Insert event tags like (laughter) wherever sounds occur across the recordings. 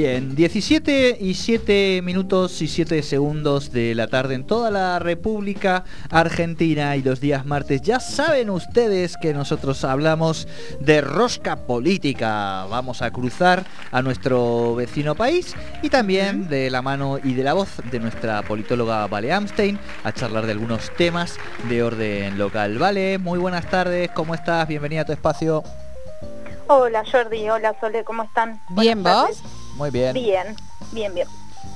Bien, 17 y 7 minutos y 7 segundos de la tarde en toda la República Argentina y los días martes. Ya saben ustedes que nosotros hablamos de rosca política. Vamos a cruzar a nuestro vecino país y también de la mano y de la voz de nuestra politóloga Vale Amstein a charlar de algunos temas de orden local. Vale, muy buenas tardes, ¿cómo estás? Bienvenida a tu espacio. Hola Jordi, hola Sole, ¿cómo están? Bien, ¿vos? Muy bien. Bien, bien, bien.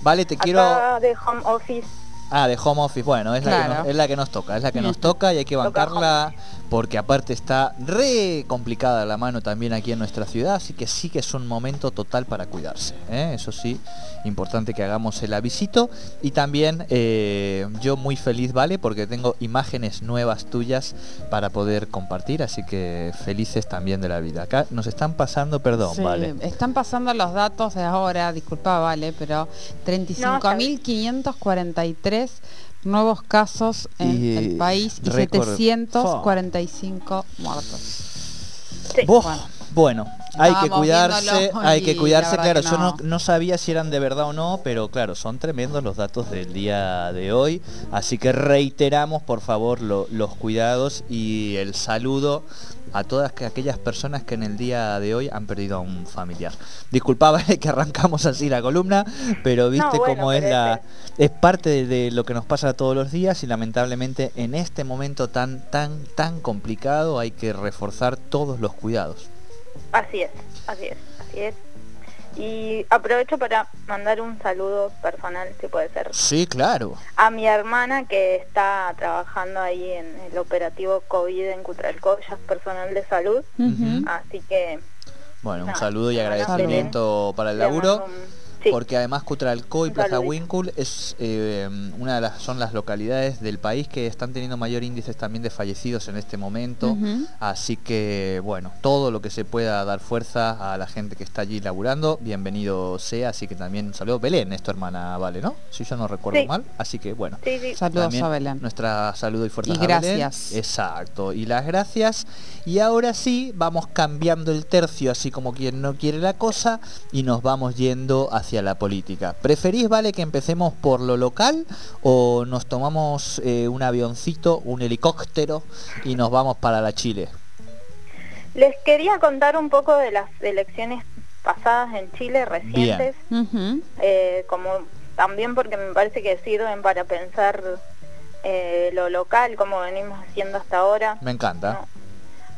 Vale, te quiero... de home office. Ah, de home office, bueno, es, la, que nos, es la que nos toca, es la que nos toca y hay que bancarla porque aparte está re complicada la mano también aquí en nuestra ciudad, así que sí que es un momento total para cuidarse. ¿eh? Eso sí, importante que hagamos el avisito. Y también eh, yo muy feliz, ¿vale? Porque tengo imágenes nuevas tuyas para poder compartir, así que felices también de la vida. Acá nos están pasando, perdón, ¿vale? Están pasando los datos de ahora, disculpa, ¿vale? Pero 35.543 nuevos casos en el país y 745 muertos. Bueno, hay que cuidarse, hay que cuidarse, claro, yo no. sabía si eran de verdad o no, pero claro, son tremendos los datos del día de hoy, así que reiteramos por favor los cuidados y el saludo a todas aquellas personas que en el día de hoy han perdido a un familiar. Disculpaba (laughs) que arrancamos así la columna, pero viste cómo es la es parte de, lo que nos pasa todos los días y lamentablemente en este momento tan tan tan complicado hay que reforzar todos los cuidados. Así es, así es, así es. Y aprovecho para mandar un saludo personal, si puede ser. Sí, claro. A mi hermana que está trabajando ahí en el operativo COVID en Cutralco, ella es personal de salud. Así que... Bueno, un saludo y agradecimiento para el laburo porque además Cutralcó y Plaza Winkle es eh, una de las son las localidades del país que están teniendo mayor índice también de fallecidos en este momento. Así que bueno todo lo que se pueda dar fuerza a la gente que está allí laburando bienvenido sea. Así que también un saludo. Belén es tu hermana vale no si yo no recuerdo mal. Así que bueno saludos a Belén. nuestra saludo y fuerza y gracias. Exacto. Y las gracias. Y ahora sí vamos cambiando el tercio así como quien no quiere la cosa y nos vamos yendo hacia la política. ¿Preferís, vale, que empecemos por lo local o nos tomamos eh, un avioncito, un helicóptero y nos vamos para la Chile? Les quería contar un poco de las elecciones pasadas en Chile, recientes, eh, como también porque me parece que sirven para pensar eh, lo local, como venimos haciendo hasta ahora. Me encanta.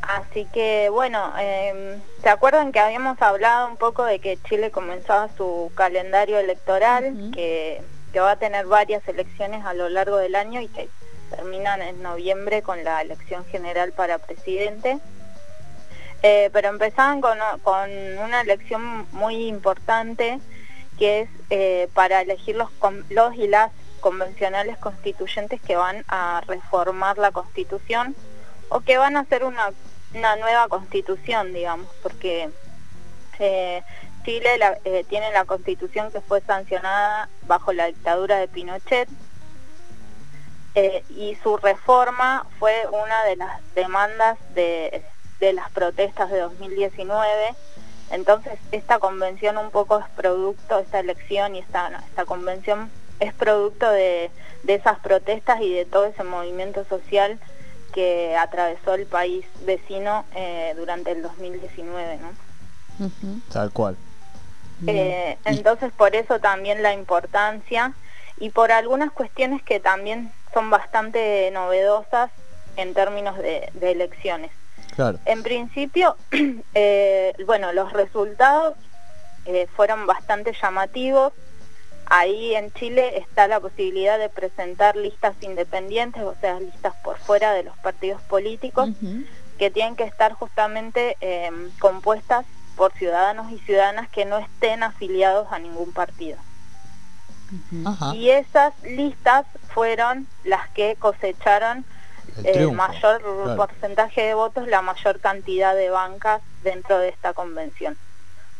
Así que bueno, eh, ¿se acuerdan que habíamos hablado un poco de que Chile comenzaba su calendario electoral, que, va a tener varias elecciones a lo largo del año y que terminan en noviembre con la elección general para presidente? Eh, pero empezaban con, una elección muy importante que es eh, para elegir los, los y las convencionales constituyentes que van a reformar la constitución o que van a hacer una una nueva constitución, digamos, porque eh, Chile eh, tiene la constitución que fue sancionada bajo la dictadura de Pinochet eh, y su reforma fue una de las demandas de, las protestas de 2019. Entonces esta convención un poco es producto, esta elección y esta, esta convención es producto de esas protestas y de todo ese movimiento social que atravesó el país vecino eh, durante el 2019, ¿no? Tal cual. Eh, entonces por eso también la importancia y por algunas cuestiones que también son bastante novedosas en términos de, elecciones. Claro. En principio, (clears throat) eh, bueno, los resultados fueron bastante llamativos. Ahí en Chile está la posibilidad de presentar listas independientes, o sea, listas por fuera de los partidos políticos, que tienen que estar justamente eh, compuestas por ciudadanos y ciudadanas que no estén afiliados a ningún partido. Y esas listas fueron las que cosecharon el, mayor porcentaje de votos, la mayor cantidad de bancas dentro de esta convención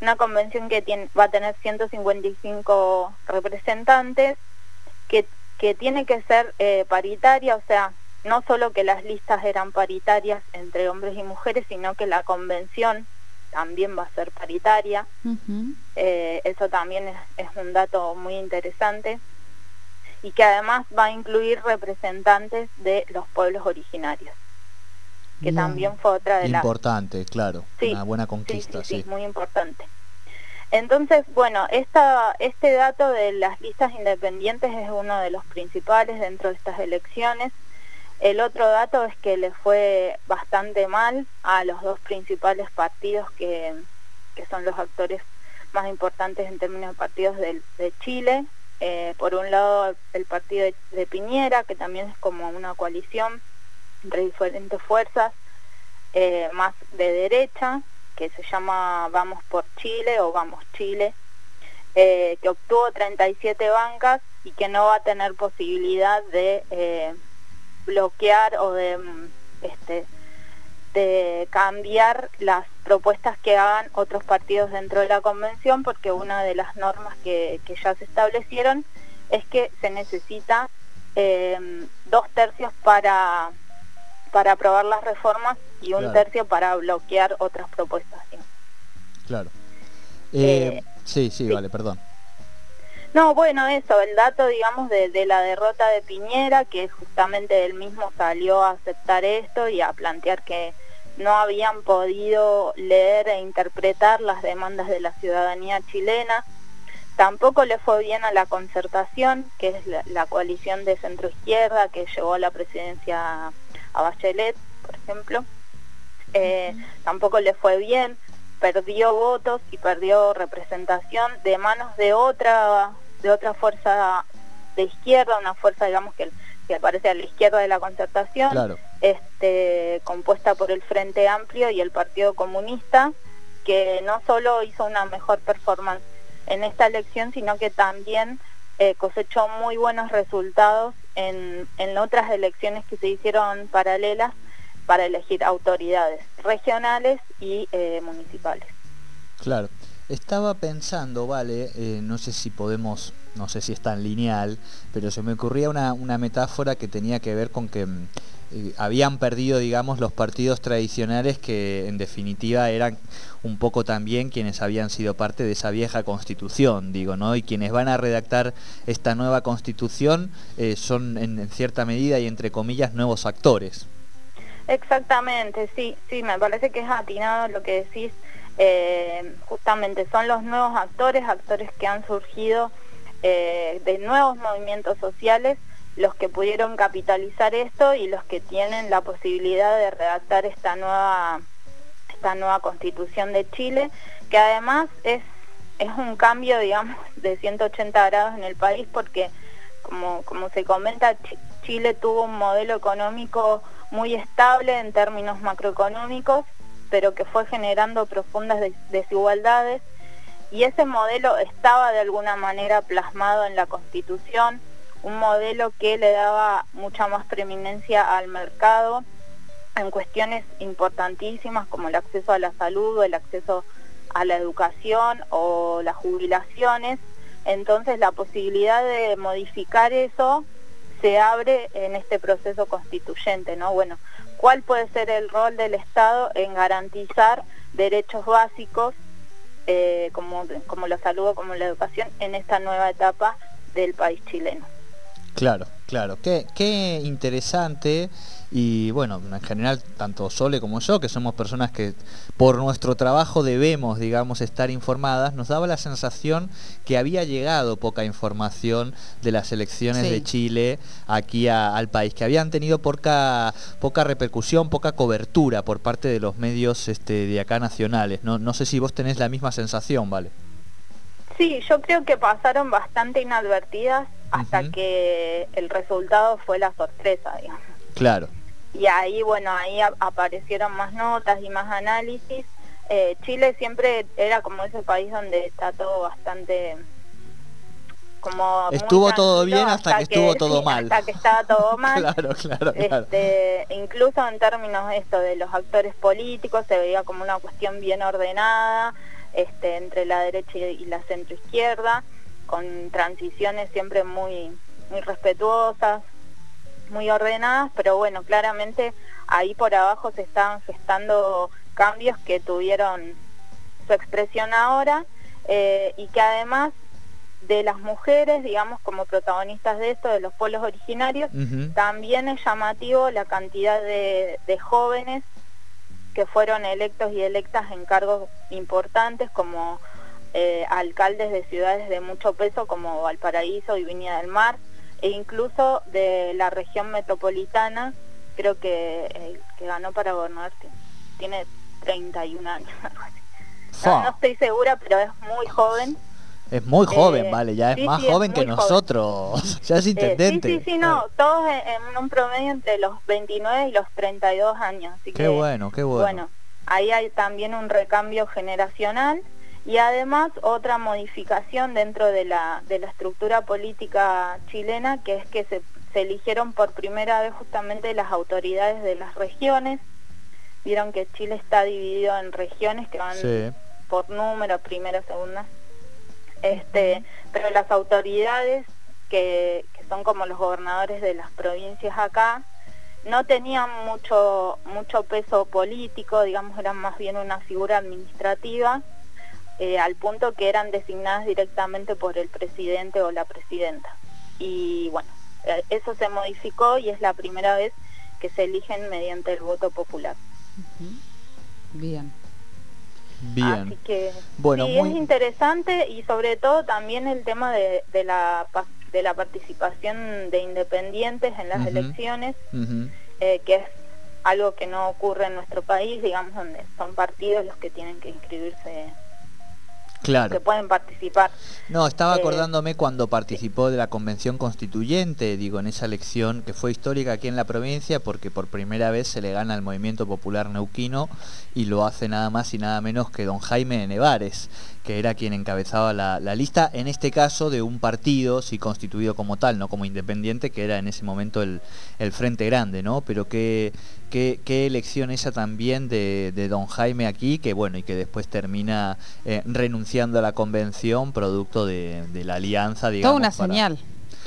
una convención que tiene, va a tener 155 representantes, que, que tiene que ser eh, paritaria, o sea, no solo que las listas eran paritarias entre hombres y mujeres, sino que la convención también va a ser paritaria. Eh, eso también es, un dato muy interesante. Y que además va a incluir representantes de los pueblos originarios, que también fue otra de las... Importante, claro, una buena conquista, sí, muy importante. Entonces, bueno, esta, este dato de las listas independientes es uno de los principales dentro de estas elecciones. El otro dato es que le fue bastante mal a los dos principales partidos que, son los actores más importantes en términos de partidos de, Chile. Eh, por un lado, el partido de, Piñera, que también es como una coalición entre diferentes fuerzas, eh, más de derecha, que se llama Vamos por Chile o Vamos Chile, eh, que obtuvo 37 bancas y que no va a tener posibilidad de eh, bloquear o de, mm, este, de cambiar las propuestas que hagan otros partidos dentro de la convención, porque una de las normas que, ya se establecieron es que se necesita dos tercios para para aprobar las reformas y un tercio para bloquear otras propuestas. Claro. Eh, eh, sí, sí, vale, perdón. No, bueno, eso, el dato, digamos, de, la derrota de Piñera, que justamente él mismo salió a aceptar esto y a plantear que no habían podido leer e interpretar las demandas de la ciudadanía chilena. Tampoco le fue bien a la concertación, que es la, la coalición de centro izquierda que llevó a la presidencia a Bachelet, por ejemplo. Eh, tampoco le fue bien, perdió votos y perdió representación de manos de otra, de otra fuerza de izquierda, una fuerza, digamos, que, que aparece a la izquierda de la concertación, este, compuesta por el Frente Amplio y el Partido Comunista, que no solo hizo una mejor performance en esta elección, sino que también eh, cosechó muy buenos resultados en, en otras elecciones que se hicieron paralelas para elegir autoridades regionales y eh, municipales. Claro. Estaba pensando, vale, eh, no sé si podemos, no sé si es tan lineal, pero se me ocurría una, una metáfora que tenía que ver con que mm, eh, habían perdido, digamos, los partidos tradicionales que en definitiva eran un poco también quienes habían sido parte de esa vieja constitución, digo, ¿no? Y quienes van a redactar esta nueva constitución eh, son en, cierta medida y entre comillas nuevos actores. Exactamente, sí, sí, me parece que es atinado lo que decís. Eh, justamente son los nuevos actores, actores que han surgido de nuevos movimientos sociales los que pudieron capitalizar esto y los que tienen la posibilidad de redactar esta nueva, esta nueva constitución de Chile, que además es, es un cambio, digamos, (laughs) de 180 grados en el país porque, como, como se comenta, Chile tuvo un modelo económico muy estable en términos macroeconómicos, pero que fue generando profundas desigualdades y ese modelo estaba de alguna manera plasmado en la Constitución, un modelo que le daba mucha más preeminencia al mercado en cuestiones importantísimas como el acceso a la salud o el acceso a la educación o las jubilaciones. Entonces la posibilidad de modificar eso se abre en este proceso constituyente, ¿no? Bueno, ¿cuál puede ser el rol del Estado en garantizar derechos básicos eh, como, como la salud o como la educación en esta nueva etapa del país chileno? Claro, claro. Qué, qué interesante. Y bueno, en general, tanto Sole como yo, que somos personas que por nuestro trabajo debemos, digamos, estar informadas, nos daba la sensación que había llegado poca información de las elecciones de Chile aquí al país, que habían tenido poca, poca repercusión, poca cobertura por parte de los medios este, de acá nacionales. No, no sé si vos tenés la misma sensación, ¿vale? Sí, yo creo que pasaron bastante inadvertidas hasta que el resultado fue la sorpresa, digamos. Claro. Y ahí, bueno, ahí aparecieron más notas y más análisis. Eh, Chile siempre era como ese país donde está todo bastante como estuvo todo bien hasta, que, estuvo todo mal hasta que estaba todo (laughs) mal claro, claro, claro. Este, incluso en términos esto de los actores políticos se veía como una cuestión bien ordenada este, entre la derecha y la centroizquierda con transiciones siempre muy, muy respetuosas, muy ordenadas, pero bueno, claramente ahí por abajo se estaban gestando cambios que tuvieron su expresión ahora eh, y que además de las mujeres, digamos, como protagonistas de esto, de los pueblos originarios, también es llamativo la cantidad de, jóvenes que fueron electos y electas en cargos importantes como eh, alcaldes de ciudades de mucho peso como Valparaíso y Viña del Mar, e incluso de la región metropolitana, creo que el que ganó para gobernar tiene 31 años. (laughs) no estoy segura, pero es muy joven. Es muy joven, eh, vale, ya es más joven que nosotros. (laughs) ya es intendente. sí, sí, sí, no, todos en, un promedio entre los 29 y los 32 años. Así qué bueno, qué bueno. Bueno, ahí hay también un recambio generacional y además otra modificación dentro de la, de la estructura política chilena, que es que se, se eligieron por primera vez justamente las autoridades de las regiones. Vieron que Chile está dividido en regiones que van por número, primera, segunda. Este, pero las autoridades que, son como los gobernadores de las provincias acá, no tenían mucho, mucho peso político, digamos, eran más bien una figura administrativa, eh, al punto que eran designadas directamente por el presidente o la presidenta. Y bueno, eh, eso se modificó y es la primera vez que se eligen mediante el voto popular. Bien. Bien. Así que bueno, sí, es interesante y sobre todo también el tema de, la, de la participación de independientes en las elecciones, eh, que es algo que no ocurre en nuestro país, digamos, donde son partidos los que tienen que inscribirse claro. que pueden participar. No, estaba eh, acordándome cuando participó de la convención constituyente, digo, en esa elección que fue histórica aquí en la provincia porque por primera vez se le gana al movimiento popular neuquino y lo hace nada más y nada menos que don Jaime Nevares, que era quien encabezaba la, lista, en este caso de un partido, sí constituido como tal, no como independiente, que era en ese momento el, Frente Grande, ¿no? Pero qué, qué, elección esa también de, don Jaime aquí, que bueno, y que después termina eh, renunciando a la convención, producto de, la alianza, digamos. Toda una señal.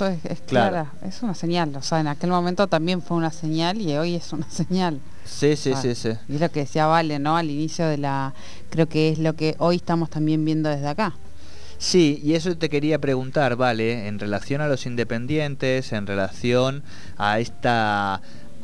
Es, es clara, es una señal, o sea, en aquel momento también fue una señal y hoy es una (laughs) señal. Sí, sí, sí, sí. Y es lo que decía Vale, ¿no? Al inicio de la... Creo que es lo que hoy estamos también viendo desde acá. Sí, y eso te quería preguntar, Vale, en relación a los independientes, en relación a esta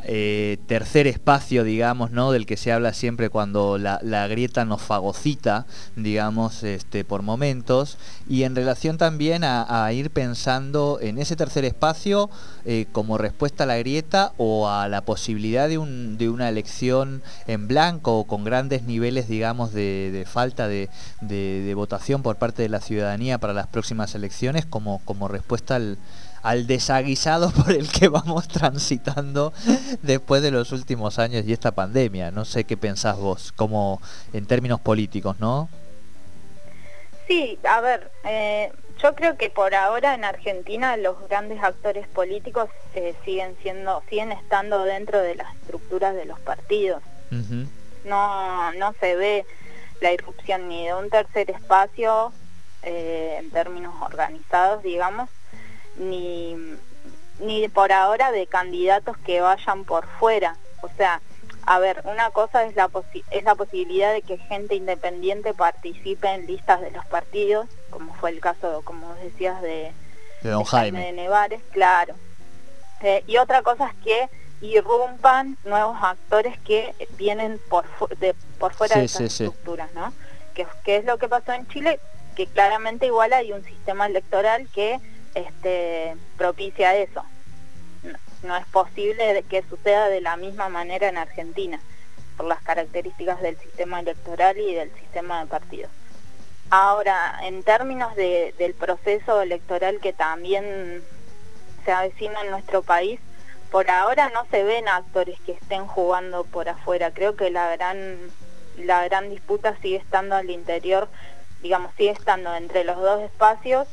eh, tercer espacio, digamos, ¿no? Del que se habla siempre cuando la, grieta nos fagocita, digamos, este, por momentos, y en relación también a, ir pensando en ese tercer espacio eh, como respuesta a la grieta o a la posibilidad de, un, de una elección en blanco o con grandes niveles, digamos, de, falta de, de, votación por parte de la ciudadanía para las próximas elecciones como, como respuesta al al desaguisado (laughs) por el que vamos transitando después de los últimos años y esta pandemia. No sé qué pensás vos, como en términos políticos, ¿no? Sí, a ver, eh, yo creo que por ahora en Argentina los grandes actores políticos eh, siguen siendo, siguen estando dentro de las estructuras de los partidos. No, no se ve la irrupción ni de un tercer espacio eh, en términos organizados, digamos, ni, ni por ahora de candidatos que vayan por fuera. O sea, a ver, una cosa es la, es la posibilidad de que gente independiente participe en listas de los partidos, como fue el caso, como decías, de, de Don Jaime. de Nevares, claro. Eh, y otra cosa es que irrumpan nuevos actores que vienen por, de, por fuera de esas estructuras, ¿no? Que, que es lo que pasó en Chile, que claramente igual hay un sistema electoral que este, propicia eso. No, es posible que suceda de la misma manera en Argentina, por las características del sistema electoral y del sistema de partidos. Ahora, en términos del proceso electoral que también se avecina en nuestro país, por ahora no se ven actores que estén jugando por afuera. Creo que la gran, la gran disputa sigue estando al interior, digamos, sigue estando entre los dos espacios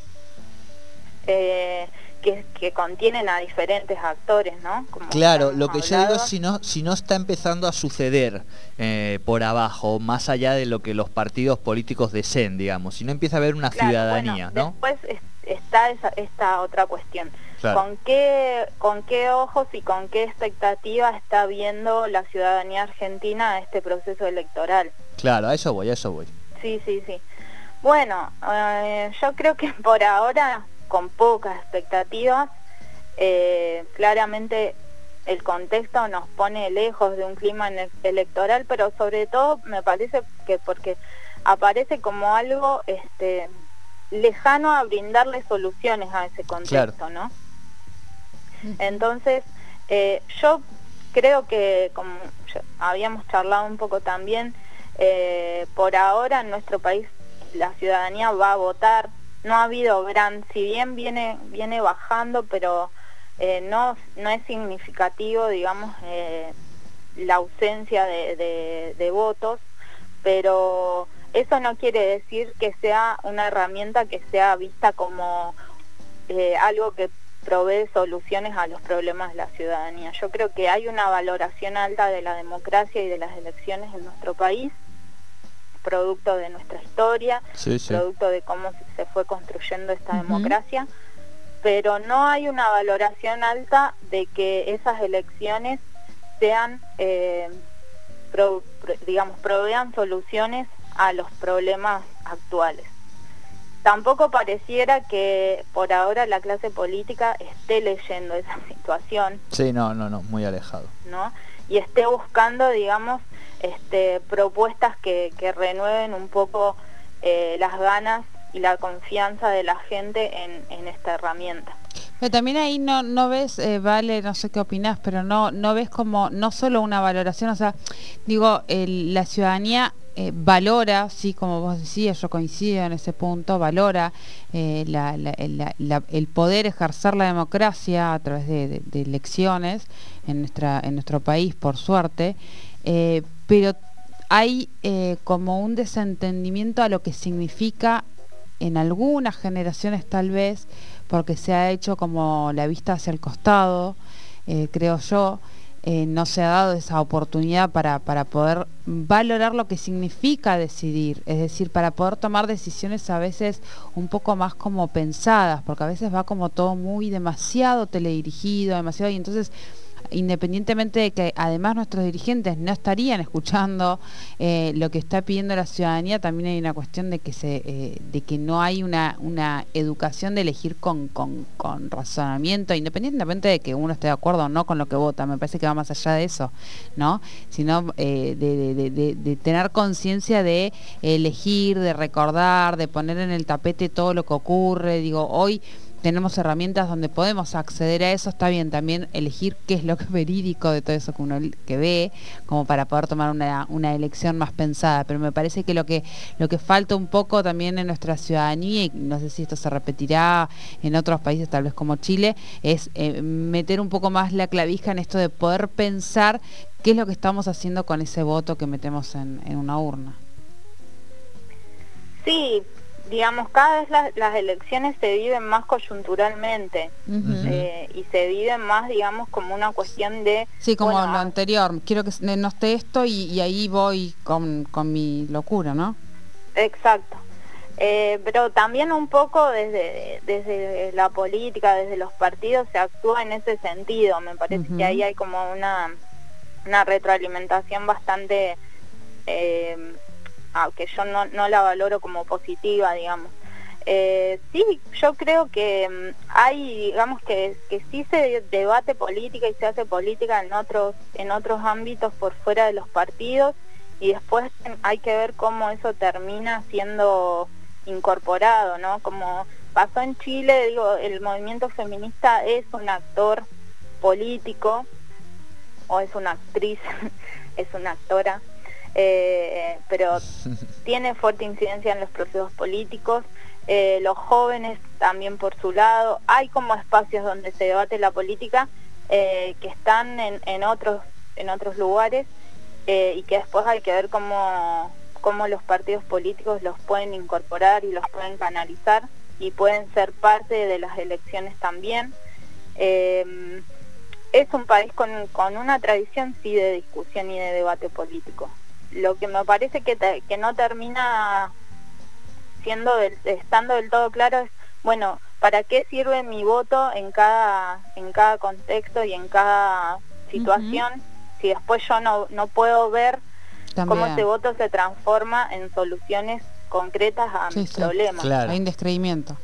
eh, que, contienen a diferentes actores, ¿no? claro, lo que yo digo es si no, si no está empezando a suceder eh, por abajo, más allá de lo que los partidos políticos deseen, digamos, si no empieza a haber una ciudadanía, ¿no? Después está esta otra cuestión. ¿Con, qué, ¿Con qué ojos y con qué expectativa está viendo la ciudadanía argentina este proceso electoral? Claro, a eso voy, a eso voy. Sí, sí, sí. Bueno, eh, yo creo que por ahora, con pocas expectativas, eh, claramente el contexto nos pone lejos de un clima electoral, pero sobre todo me parece que porque aparece como algo este, lejano a brindarle soluciones a ese contexto, ¿no? Entonces, eh, yo creo que, como habíamos charlado un poco también, eh, por ahora en nuestro país la ciudadanía va a votar, no ha habido gran, si bien viene, viene bajando, pero eh, no, no es significativo, digamos, la ausencia de votos, pero eso no quiere decir que sea una herramienta que sea vista como eh, algo que provee soluciones a los problemas de la ciudadanía. Yo creo que hay una valoración alta de la democracia y de las elecciones en nuestro país, producto de nuestra historia, producto de cómo se fue construyendo esta democracia, pero no hay una valoración alta de que esas elecciones sean, eh, digamos, provean soluciones a los problemas actuales. Tampoco pareciera que por ahora la clase política esté leyendo esa (laughs) situación. Sí, no, no, no, muy alejado. ¿no? Y esté buscando, digamos, este, propuestas que, renueven un poco eh, las ganas y la confianza de la gente en, esta herramienta. Pero también ahí no, ves, eh, Vale, no sé qué opinás, pero no, no ves como, no solo una valoración, o sea, digo, la ciudadanía eh, valora, sí, como vos decías, yo coincido en ese punto, valora el poder ejercer la democracia a través de, elecciones en, nuestra, en nuestro país, por suerte, pero hay como un desentendimiento a lo que significa en algunas generaciones tal vez, porque se ha hecho como la vista hacia el costado, eh, creo yo, eh, no se ha dado esa oportunidad para, para, poder valorar lo que significa decidir, es decir, para poder tomar decisiones a veces un poco más como pensadas, porque a veces va como todo muy demasiado teledirigido, demasiado, y entonces independientemente de que además nuestros dirigentes no estarían escuchando eh, lo que está pidiendo la ciudadanía, también hay una cuestión de que se, eh, de que no hay una, una educación de elegir con, con, razonamiento, independientemente de que uno esté de acuerdo o no con lo que vota, me parece que va más allá de eso, ¿no? Sino eh, de, tener conciencia de elegir, de recordar, de poner en el tapete todo lo que ocurre, digo, hoy tenemos herramientas donde podemos acceder a eso, está bien también elegir qué es lo que es verídico de todo eso que uno que ve, como para poder tomar una, elección más pensada, pero me parece que lo que lo que falta un poco también en nuestra ciudadanía, y no sé si esto se repetirá en otros países, tal vez como Chile, es eh, meter un poco más la clavija en esto de poder pensar qué es lo que estamos haciendo con ese voto que metemos en, en una urna. Sí, digamos, cada vez las elecciones se viven más coyunturalmente eh, y se viven más, digamos, como una cuestión de... Sí, como lo ah, anterior, quiero que no esté esto y, ahí voy con, mi locura, ¿no? Exacto. Eh, pero también un poco desde, desde la política, desde los partidos, se actúa en ese sentido. Me parece que ahí hay como una, una retroalimentación bastante... Eh, aunque yo no, no la valoro como positiva, digamos. Eh, sí, yo creo que mm, hay, digamos que, que sí se debate política y se hace política en otros, en otros ámbitos por fuera de los partidos y después hay que ver cómo eso termina siendo incorporado, ¿no? Como pasó en Chile, digo, el movimiento feminista es un actor político o es una actriz, (laughs) es una actora eh, pero (laughs) tiene fuerte incidencia en los procesos políticos. Eh, los jóvenes también por su lado. Hay como espacios donde se debate la política eh, que están en, otros, en otros lugares y que después hay que ver cómo, cómo los partidos políticos los pueden incorporar y los pueden canalizar y pueden ser parte de las elecciones también. es un país con, con una tradición sí de discusión y de debate político lo que me parece que, que no termina siendo estando del todo claro es, bueno, ¿para qué sirve mi voto en cada, en cada contexto y en cada situación si después yo no, no puedo ver cómo ese voto se transforma en soluciones concretas a mis problemas. Hay un descreimiento.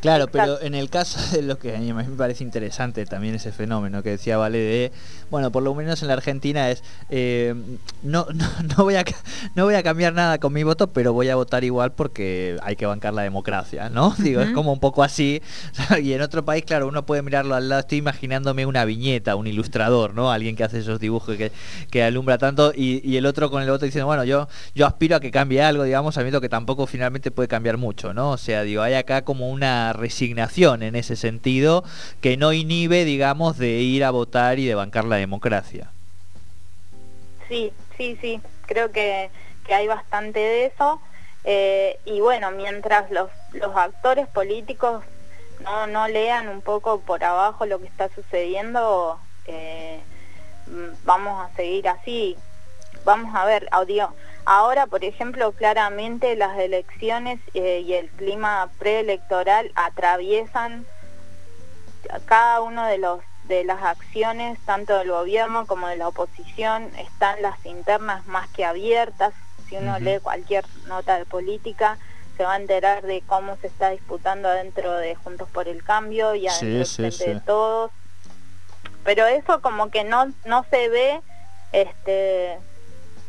Claro, pero en el caso de lo que a mí me parece interesante también ese fenómeno que decía Vale de, bueno, por lo menos en la Argentina es, eh, no, (laughs) no, voy a, no voy a cambiar nada con mi voto, pero voy a votar igual porque hay que bancar la democracia, ¿no? (laughs) Digo, es como un poco así. (laughs) Y en otro país, claro, uno puede mirarlo al lado, estoy imaginándome una viñeta, un ilustrador, ¿no? Alguien que hace esos dibujos que, que alumbra tanto y, el otro con el voto diciendo, bueno, yo, yo aspiro a que cambie algo, digamos, sabiendo que tampoco finalmente puede cambiar mucho, ¿no? O sea, digo, hay acá como una resignación en ese sentido que no inhibe, digamos, de ir a votar y de bancar la democracia. Sí, sí, sí, creo que, hay bastante de eso. Eh, y bueno, mientras los, los actores políticos no, no lean un poco por abajo lo que está sucediendo, eh, vamos a seguir así. Vamos a ver, audio. Ahora, por ejemplo, claramente las elecciones eh, y el clima preelectoral atraviesan cada uno de los de las acciones, tanto del gobierno como de la oposición, están las internas más que abiertas. Si uno lee cualquier nota de política, se va a enterar de cómo se está disputando dentro de Juntos por el Cambio y adentro de todos. Pero eso como que no, no se ve este,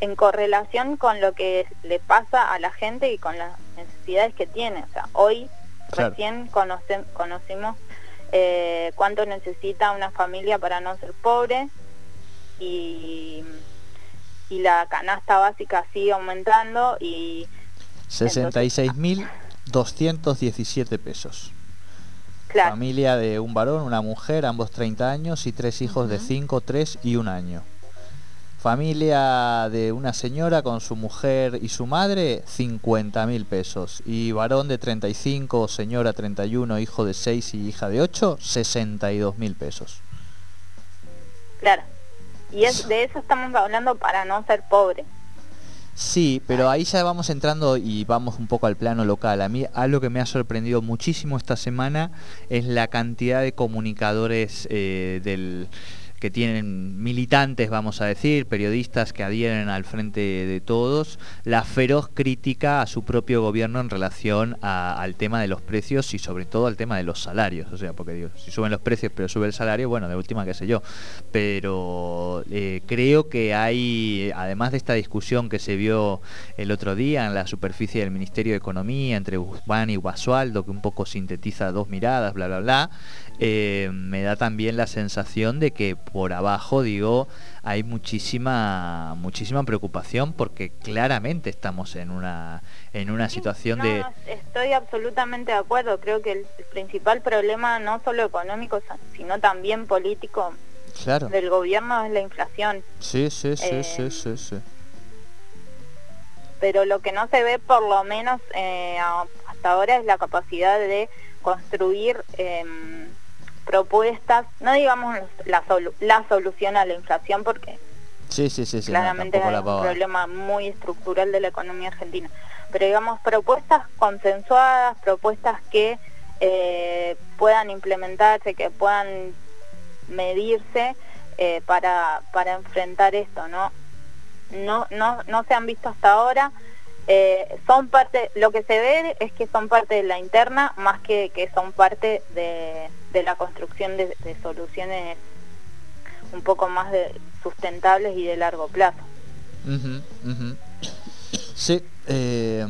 en correlación con lo que le pasa a la gente y con las necesidades que tiene. O sea, hoy recién conocimos eh, cuánto necesita una familia para no ser pobre y, y la canasta básica sigue aumentando y... 66.217 pesos. Familia de un varón, una mujer, ambos 30 años y tres hijos de 5, 3 y un año. Familia de una señora con su mujer y su madre, 50 mil pesos. Y varón de 35, señora 31, hijo de 6 y hija de 8, 62 mil pesos. Claro. Y es, de eso estamos hablando para no ser pobre. Sí, pero ahí ya vamos entrando y vamos un poco al plano local. A mí algo que me ha sorprendido muchísimo esta semana es la cantidad de comunicadores eh, del que tienen militantes, vamos a decir, periodistas que adhieren al frente de todos, la feroz crítica a su propio gobierno en relación al tema de los precios y sobre todo al tema de los salarios. O sea, porque digo, si suben los precios pero sube el salario, bueno, de última qué sé yo. Pero eh, creo que hay, además de esta discusión que se vio el otro día en la superficie del Ministerio de Economía entre Guzmán y Guasualdo, que un poco sintetiza dos miradas, bla, bla, bla, eh, me da también la sensación de que por abajo, digo, hay muchísima muchísima preocupación porque claramente estamos en una en una situación de estoy absolutamente de acuerdo. Creo que el, principal problema no solo económico sino también político del gobierno es la inflación. Sí sí sí sí eh, sí sí pero lo que no se ve por lo menos eh, hasta ahora es la capacidad de construir em, propuestas, no digamos la, la solución a la inflación porque sí, sí, sí, claramente es un problema muy estructural de la economía argentina, pero digamos propuestas consensuadas, propuestas que eh, puedan implementarse, que puedan medirse eh, para, para enfrentar esto, ¿no? No, no, no se han visto hasta ahora. Eh, son parte, lo que se ve es que son parte de la interna más que que son parte de, la construcción de, soluciones un poco más de, sustentables y de largo plazo. Sí, eh,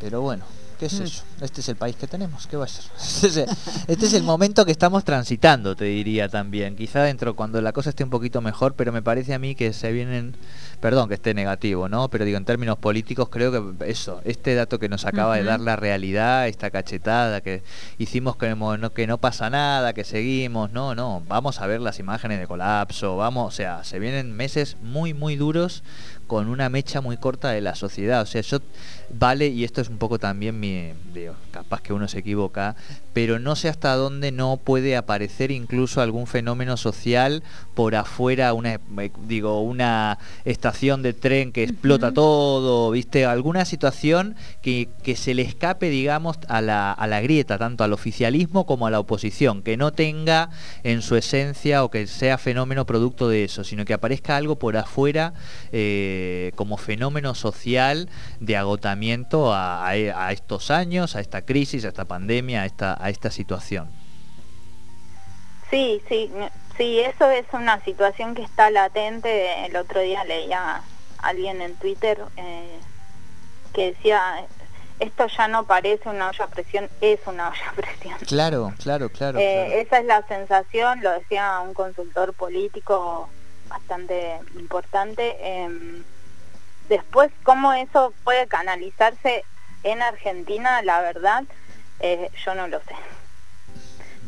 pero bueno, ¿Qué es mm. eso? Este es el país que tenemos, ¿qué va a ser? (laughs) Este, este es, el, momento que estamos transitando, te diría también. Quizá dentro cuando la cosa esté un poquito mejor, pero me parece a mí que se vienen, perdón que esté negativo, ¿no? Pero digo, en términos políticos creo que eso, este dato que nos acaba de dar la realidad, esta cachetada que hicimos que no, que no pasa nada, que seguimos, no, no, vamos a ver las imágenes de colapso, vamos, o sea, se vienen meses muy, muy duros con una mecha muy corta de la sociedad. O sea, yo vale, y esto es un poco también mi, digo, capaz que uno se equivoca, pero no sé hasta dónde no puede aparecer incluso algún fenómeno social por afuera, una, digo, una estación estación de tren que explota todo, ¿viste? Alguna situación que, se le escape, digamos, a la, a la, grieta, tanto al oficialismo como a la oposición, que no tenga en su esencia o que sea fenómeno producto de eso, sino que aparezca algo por afuera eh, como fenómeno social de agotamiento a, estos años, a esta crisis, a esta pandemia, a esta, a esta situación. Sí, sí, sí, eso es una situación que está latente. El otro día leía a alguien en Twitter eh, que decía, esto ya no parece una olla a presión, es una olla a presión. Claro, claro, claro, eh, Esa es la sensación, lo decía un consultor político bastante importante. Em, después, cómo eso puede canalizarse en Argentina, la verdad, eh, yo no lo sé.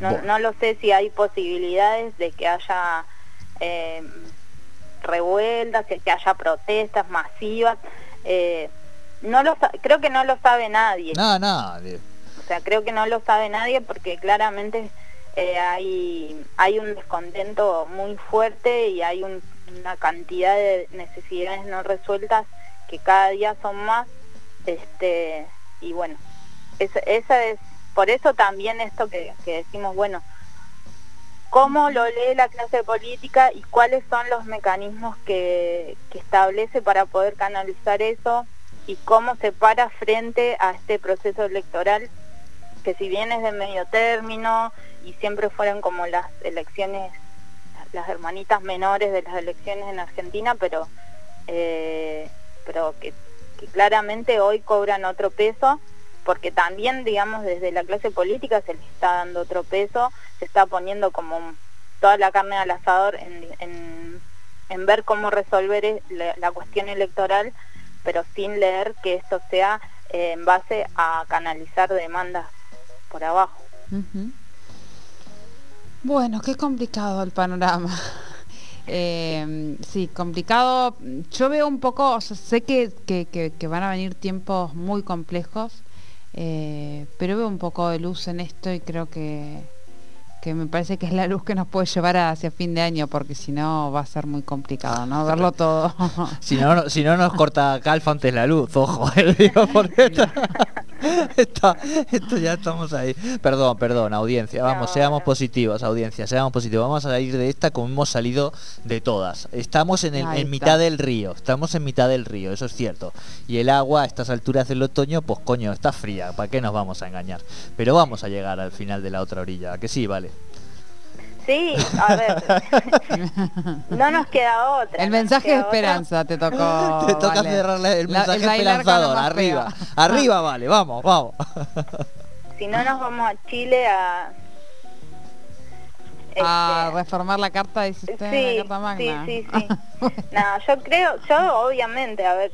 No, lo sé si hay posibilidades de que haya eh, revueltas, que haya protestas masivas. Eh, no lo creo que no lo sabe nadie. No, nadie. O sea, creo que no lo sabe nadie porque claramente eh, hay, hay un descontento muy fuerte y hay una cantidad de necesidades no resueltas que cada día son más. Este, y bueno, esa es por eso también esto que, decimos, bueno, cómo lo lee la clase política y cuáles son los mecanismos que, establece para poder canalizar eso y cómo se para frente a este proceso electoral que si bien es de medio término y siempre fueron como las elecciones, las hermanitas menores de las elecciones en Argentina, pero, eh, pero que claramente hoy cobran otro peso porque también, digamos, desde la clase política se le está dando otro peso, se está poniendo como toda la carne al asador en, ver cómo resolver e, la, cuestión electoral, pero sin leer que esto sea eh, en base a canalizar demandas por abajo. Bueno, qué complicado el panorama. (laughs) Eh, sí, complicado. Yo veo un poco, sé que, que, van a venir tiempos muy complejos, eh, pero veo un poco de luz en esto y creo que, que me parece que es la luz que nos puede llevar hacia fin de año, porque si no va a ser muy complicado, ¿no? Verlo todo. (laughs) si, no, si no nos corta Calfa antes la luz, ojo, digo, porque (laughs) (laughs) esto, esto, ya estamos ahí. Perdón, perdón, audiencia, vamos, seamos positivos, audiencia, seamos positivos. Vamos a salir de esta como hemos salido de todas. Estamos en, el, en mitad del río, estamos en mitad del río, eso es cierto. Y el agua a estas alturas del otoño, pues coño, está fría, ¿para qué nos vamos a engañar? Pero vamos a llegar al final de la otra orilla, que sí, vale. Sí, a ver, (laughs) no nos queda otra. El mensaje de esperanza te tocó. (laughs) Te toca cerrarle el mensaje esperanzador, arriba, (laughs) arriba vale, vamos, vamos. Si no nos vamos a Chile a... A este, reformar la carta, de sistema sí, la carta magna. Sí, sí, sí. no, yo creo, yo obviamente, a ver,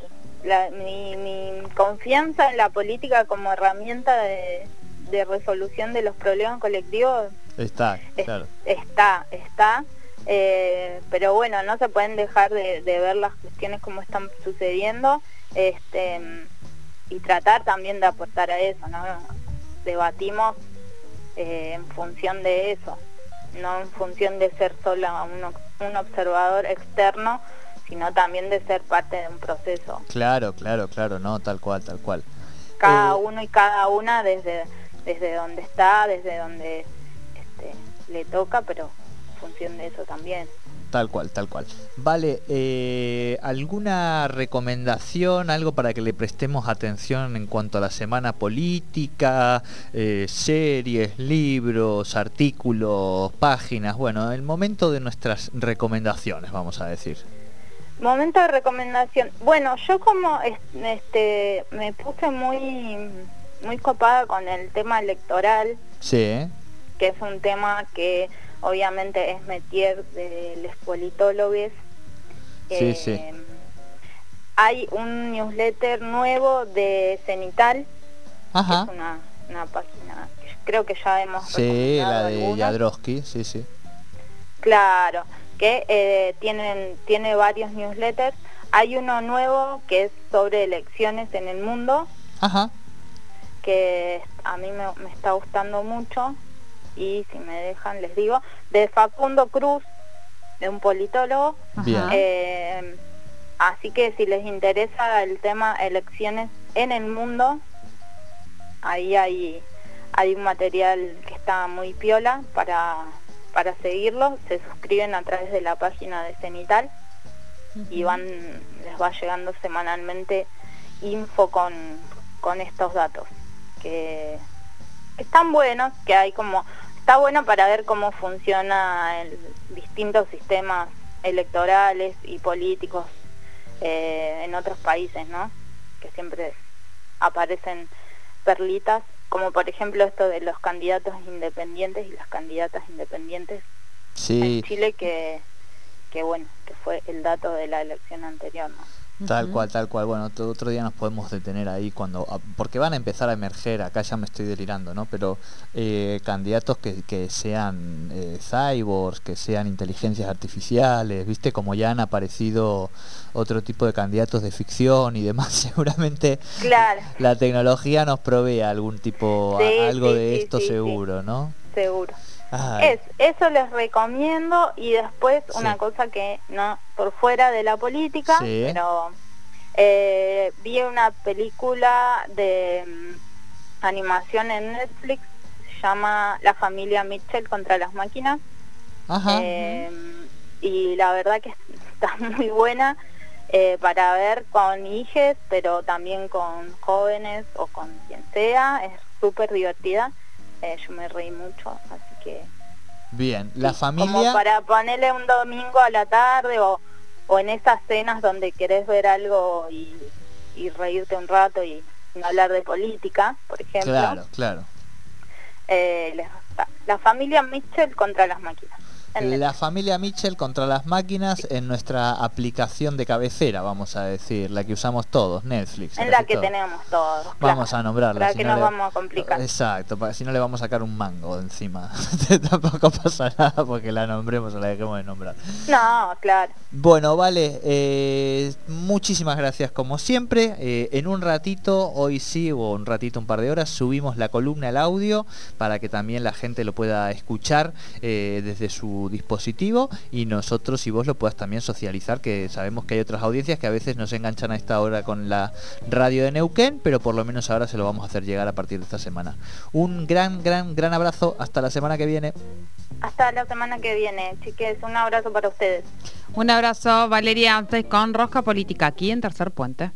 mi, mi confianza en la política como herramienta de, de resolución de los problemas colectivos Está, claro. Está, está. Eh, pero bueno, no se pueden dejar de, ver las cuestiones como están sucediendo este, y tratar también de aportar a eso, ¿no? Debatimos eh, en función de eso, no en función de ser solo un, un observador externo, sino también de ser parte de un proceso. Claro, claro, claro, no, tal cual, tal cual. Cada eh, uno y cada una desde, desde donde está, desde donde le toca, pero en función de eso también. Tal cual, tal cual. Vale, eh, ¿alguna recomendación, algo para que le prestemos atención en cuanto a la semana política, eh, series, libros, artículos, páginas? Bueno, el momento de nuestras recomendaciones, vamos a decir. Momento de recomendación. Bueno, yo como este me puse muy muy copada con el tema electoral. Sí que es un tema que obviamente es metier de los politólogos. Sí, sí. Eh, hay un newsletter nuevo de Cenital, Ajá. es una, una página que creo que ya hemos Sí, la de Jadrowski, sí, sí. Claro, que eh, tienen, tiene varios newsletters. Hay uno nuevo que es sobre elecciones en el mundo, Ajá. que a mí me, me está gustando mucho y si me dejan les digo, de Facundo Cruz, de un politólogo. Eh, Así que si les interesa el tema elecciones en el mundo, ahí hay, hay un material que está muy piola para, para seguirlo. Se suscriben a través de la página de Cenital y van les va llegando semanalmente info con, con estos datos que, están buenos, que hay como está bueno para ver cómo funciona el distintos sistemas electorales y políticos eh, en otros países, ¿no? Que siempre aparecen perlitas, como por ejemplo esto de los candidatos independientes y las candidatas independientes en Chile, que, que bueno, que fue el dato de la elección anterior, ¿no? Tal cual, tal cual. Bueno, otro día nos podemos detener ahí cuando... Ah, porque van a empezar a emerger, acá ya me estoy delirando, ¿no? Pero eh, candidatos que, que sean eh, cyborgs, que sean inteligencias artificiales, ¿viste? Como ya han aparecido otro tipo de candidatos de ficción y demás, (laughs) seguramente claro. la tecnología nos provee algún tipo, algo de esto seguro, ¿no? Seguro. Es, eso les recomiendo y después una cosa que no por fuera de la política, pero eh, vi una película de mm, animación en Netflix, se llama La familia Mitchell contra las máquinas. Em, y la verdad que (laughs) está muy buena eh, para ver con hijes, pero también con jóvenes o con quien sea, es súper divertida. Eh, yo me reí mucho, así que... Bien, la familia... Como para ponerle un domingo a la tarde o, o en esas cenas donde querés ver algo y, y reírte un rato y no hablar de política, por ejemplo. Claro, claro. Eh, la familia Mitchell contra las máquinas. La familia Mitchell contra las máquinas en nuestra aplicación de cabecera, vamos a decir, la que usamos todos, Netflix. En la que tenemos todos. Vamos a nombrarla. Para que no nos vamos a complicar. Exacto, para, si no le vamos a sacar un mango encima. (laughs) Tampoco pasa nada porque la nombremos o la dejemos de nombrar. No, claro. Bueno, vale, eh, muchísimas gracias como siempre. Eh, en un ratito, hoy sí, o un ratito, un par de horas, subimos la columna al audio para que también la gente lo pueda escuchar eh, desde su dispositivo y nosotros y vos lo puedas también socializar, que sabemos que hay otras audiencias que a veces nos enganchan a esta hora con la radio de Neuquén, pero por lo menos ahora se lo vamos a hacer llegar a partir de esta semana. Un gran, gran, gran abrazo. Hasta la semana que viene. Hasta la semana que viene, chiques. Un abrazo para ustedes. Un abrazo, Valeria, antes con Rosca Política, aquí en Tercer Puente.